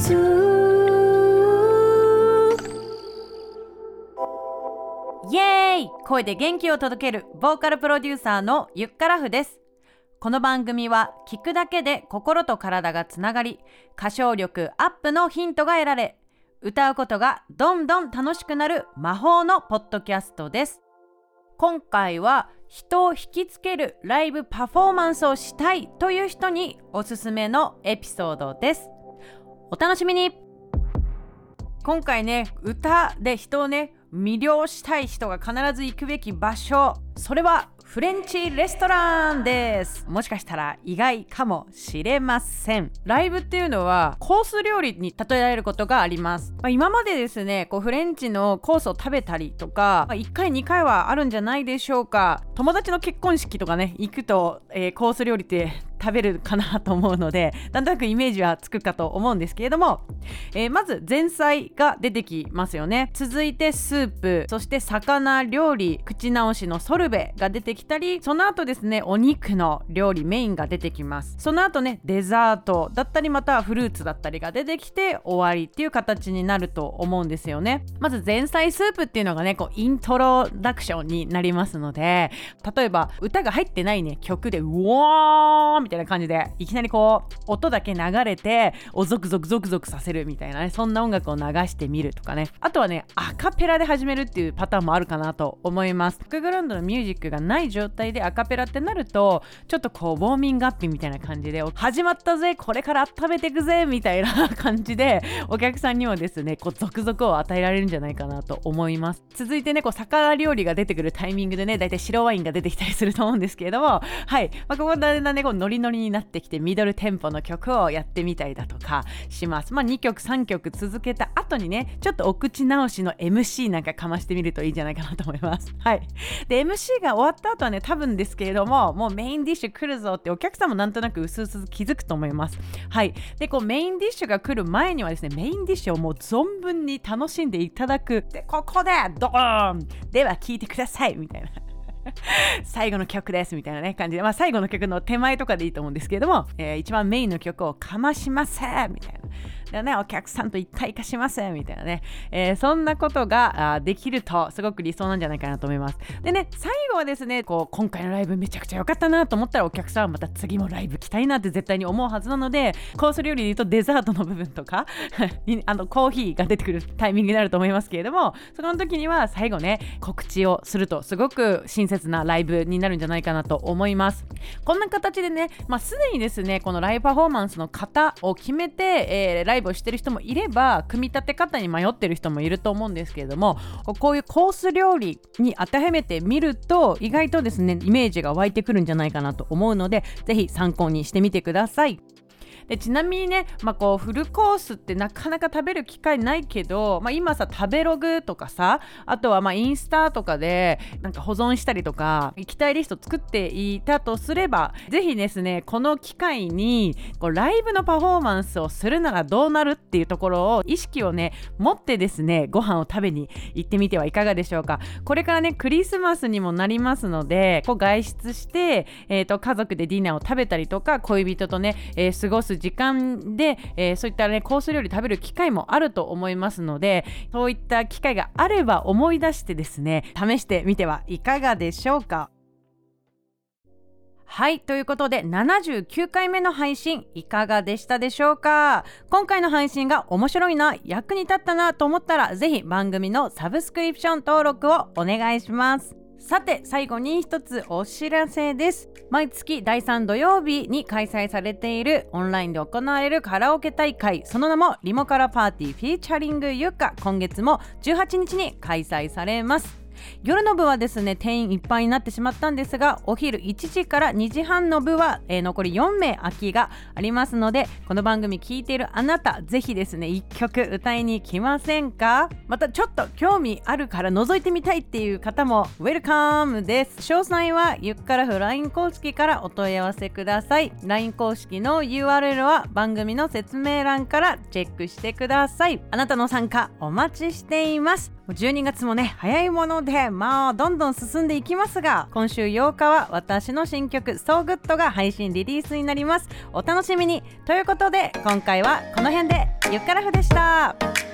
イエーイ。声で元気を届けるボーカルプロデューサーのゆっからふです。この番組は聞くだけで心と体がつながり歌唱力アップのヒントが得られ歌うことがどんどん楽しくなる魔法のポッドキャストです。今回は人を引きつけるライブパフォーマンスをしたいという人におすすめのエピソードです。お楽しみに。今回ね歌で人をね魅了したい人が必ず行くべき場所。それはフレンチレストランです。もしかしたら意外かもしれません。ライブっていうのはコース料理に例えられることがあります、まあ、今までですねこうフレンチのコースを食べたりとか、まあ、1回2回はあるんじゃないでしょうか。友達の結婚式とかね行くと、えー、コース料理って食べるかなと思うので なんとなくイメージはつくかと思うんですけれども、えー、まず前菜が出てきますよね。続いてスープそして魚料理口直しのソルベが出てきたりその後ですねお肉の料理メインが出てきます。その後ねデザートだったりまたはフルーツだったりが出てきて終わりっていう形になると思うんですよね。まず前菜スープっていうのがねこうイントロダクションになりますので例えば歌が入ってないね曲でうわーみたいな感じでいきなりこう音だけ流れておゾクゾクゾクゾクさせるみたいなねそんな音楽を流してみるとかね。あとはねアカペラで始めるっていうパターンもあるかなと思います。バックグラウンドのミュージックがない状態でアカペラってなるとちょっとこうウォーミングアップみたいな感じで始まったぜこれから温めていくぜみたいな感じでお客さんにもですねこう続々を与えられるんじゃないかなと思います。続いてねこう魚料理が出てくるタイミングでねだいたい白ワインが出てきたりすると思うんですけれども。はい、まあ、ここだんだんねこうノリノリになってきてミドルテンポの曲をやってみたりだとかします。まあ2曲3曲続けた後にねちょっとお口直しの MC なんかかましてみるといいんじゃないかなと思います。はい。で MC が終わった後はね多分ですけれどももうメインディッシュ来るぞってお客さんもなんとなく薄々気づくと思います。はい。でこうメインディッシュが来る前にはですねメインディッシュをもう存分に楽しんでいただく。でここでドーンでは聴いてくださいみたいな。最後の曲ですみたいなね感じで、まあ、最後の曲の手前とかでいいと思うんですけれども、えー、一番メインの曲をかましませんみたいな。でね、お客さんと一体化しませんみたいなね、えー、そんなことができるとすごく理想なんじゃないかなと思います。でね、最後はですね、こう今回のライブめちゃくちゃ良かったなと思ったらお客さんはまた次もライブ来たいなって絶対に思うはずなので、コース料理で言うとデザートの部分とか あのコーヒーが出てくるタイミングになると思いますけれども、その時には最後ね、告知をするとすごく親切なライブになるんじゃないかなと思います。こんな形でね、まあ、すでにですね、このライブパフォーマンスの型を決めて、えー、ライブをしてる人もいれば組み立て方に迷ってる人もいると思うんですけれどもこういうコース料理に当てはめてみると意外とですねイメージが湧いてくるんじゃないかなと思うので是非参考にしてみてください。でちなみにね、まあ、こうフルコースってなかなか食べる機会ないけど、まあ、今さ食べログとかさあとはまインスタとかでなんか保存したりとか行きたいリスト作っていたとすればぜひですねこの機会にこうライブのパフォーマンスをするならどうなるっていうところを意識をね持ってですねご飯を食べに行ってみてはいかがでしょうか。これからねクリスマスにもなりますのでこう外出して、えーと、家族でディナーを食べたりとか恋人とね、えー、過ごす時間で、えー、そういったねコース料理食べる機会もあると思いますのでそういった機会があれば思い出してですね試してみてはいかがでしょうか。はいということで79回目の配信いかがでしたでしょうか。今回の配信が面白いな役に立ったなと思ったらぜひ番組のサブスクリプション登録をお願いします。さて最後に一つお知らせです。毎月第3土曜日に開催されているオンラインで行われるカラオケ大会。その名もリモカラパーティーフィーチャリングユカ。今月も18日に開催されます。夜の部はですね定員いっぱいになってしまったんですがお昼1時から2時半の部は、えー、残り4名空きがありますのでこの番組聞いているあなたぜひですね1曲歌いに来ませんか？またちょっと興味あるから覗いてみたいっていう方もウェルカムです。詳細はゆっからふ LINE 公式からお問い合わせください。LINE 公式の URL は番組の説明欄からチェックしてください。あなたの参加お待ちしています。12月もね早いものでまあどんどん進んでいきますが今週8日は私の新曲「SoGood」が配信リリースになります。お楽しみに。ということで今回はこの辺でゆっからふでした。